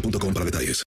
boostmobile.com para detalles.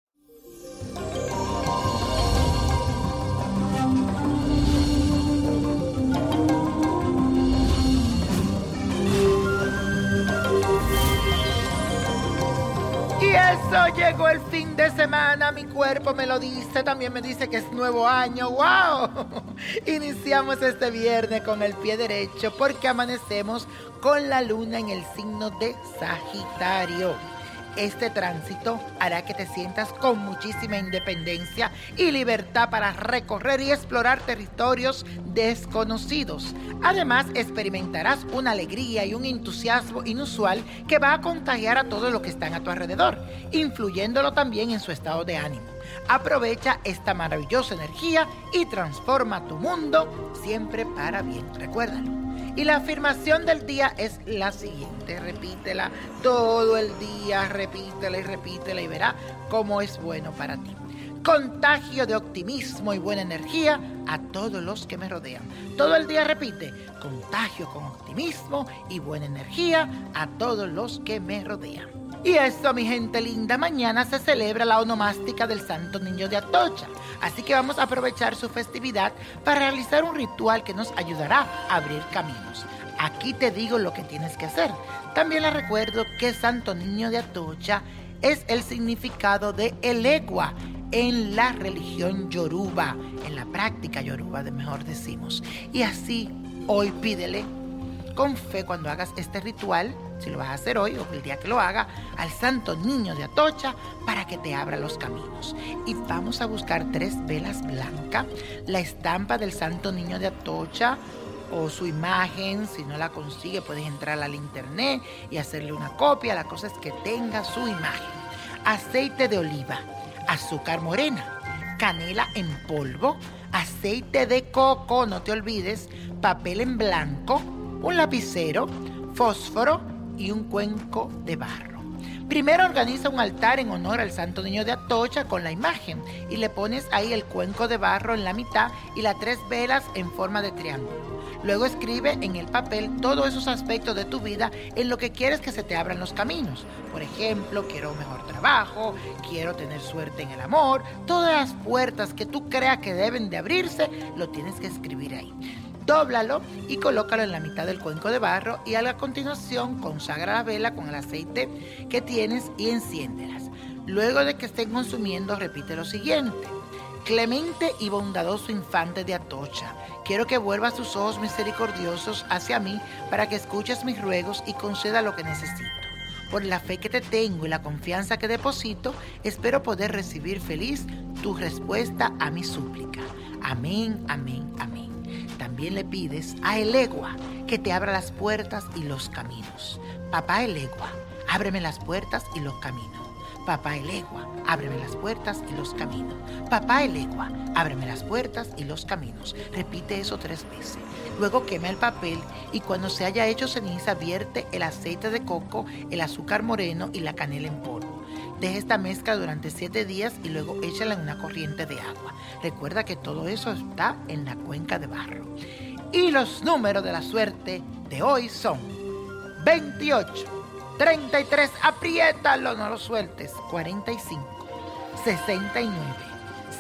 Y eso llegó el fin de semana, mi cuerpo me lo dice, también me dice que es nuevo año, wow. Iniciamos este viernes con el pie derecho porque amanecemos con la luna en el signo de Sagitario. Este tránsito hará que te sientas con muchísima independencia y libertad para recorrer y explorar territorios desconocidos. Además, experimentarás una alegría y un entusiasmo inusual que va a contagiar a todos los que están a tu alrededor, influyéndolo también en su estado de ánimo. Aprovecha esta maravillosa energía y transforma tu mundo siempre para bien. Recuérdalo. Y la afirmación del día es la siguiente, repítela todo el día, repítela y repítela y verá cómo es bueno para ti. Contagio de optimismo y buena energía a todos los que me rodean. Todo el día repite, contagio con optimismo y buena energía a todos los que me rodean. Y esto, mi gente linda, mañana se celebra la onomástica del Santo Niño de Atocha. Así que vamos a aprovechar su festividad para realizar un ritual que nos ayudará a abrir caminos. Aquí te digo lo que tienes que hacer. También les recuerdo que Santo Niño de Atocha es el significado de elegua en la religión yoruba, en la práctica yoruba, de mejor decimos. Y así, hoy pídele con fe cuando hagas este ritual, si lo vas a hacer hoy o el día que lo haga, al Santo Niño de Atocha para que te abra los caminos. Y vamos a buscar tres velas blancas, la estampa del Santo Niño de Atocha o su imagen, si no la consigue puedes entrar al internet y hacerle una copia, la cosa es que tenga su imagen. Aceite de oliva, azúcar morena, canela en polvo, aceite de coco, no te olvides, papel en blanco, un lapicero, fósforo y un cuenco de barro. Primero organiza un altar en honor al Santo Niño de Atocha con la imagen y le pones ahí el cuenco de barro en la mitad y las tres velas en forma de triángulo. Luego escribe en el papel todos esos aspectos de tu vida en lo que quieres que se te abran los caminos. Por ejemplo, quiero un mejor trabajo, quiero tener suerte en el amor, todas las puertas que tú creas que deben de abrirse, lo tienes que escribir ahí. Dóblalo y colócalo en la mitad del cuenco de barro y a la continuación consagra la vela con el aceite que tienes y enciéndelas. Luego de que estén consumiendo, repite lo siguiente. Clemente y bondadoso infante de Atocha, quiero que vuelvas tus ojos misericordiosos hacia mí para que escuches mis ruegos y conceda lo que necesito. Por la fe que te tengo y la confianza que deposito, espero poder recibir feliz tu respuesta a mi súplica. Amén, amén, amén. También le pides a Elegua que te abra las puertas y los caminos. Papá Elegua, ábreme las puertas y los caminos. Papá Elegua, ábreme las puertas y los caminos. Papá Elegua, ábreme las puertas y los caminos. Repite eso tres veces. Luego quema el papel y cuando se haya hecho ceniza vierte el aceite de coco, el azúcar moreno y la canela en polvo. Deja esta mezcla durante siete días y luego échala en una corriente de agua. Recuerda que todo eso está en la cuenca de barro. Y los números de la suerte de hoy son 28. 33, apriétalo, no lo sueltes. 45, 69,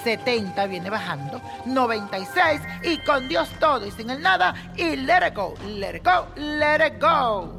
70 viene bajando, 96 y con Dios todo y sin el nada y let it go, let it go, let it go.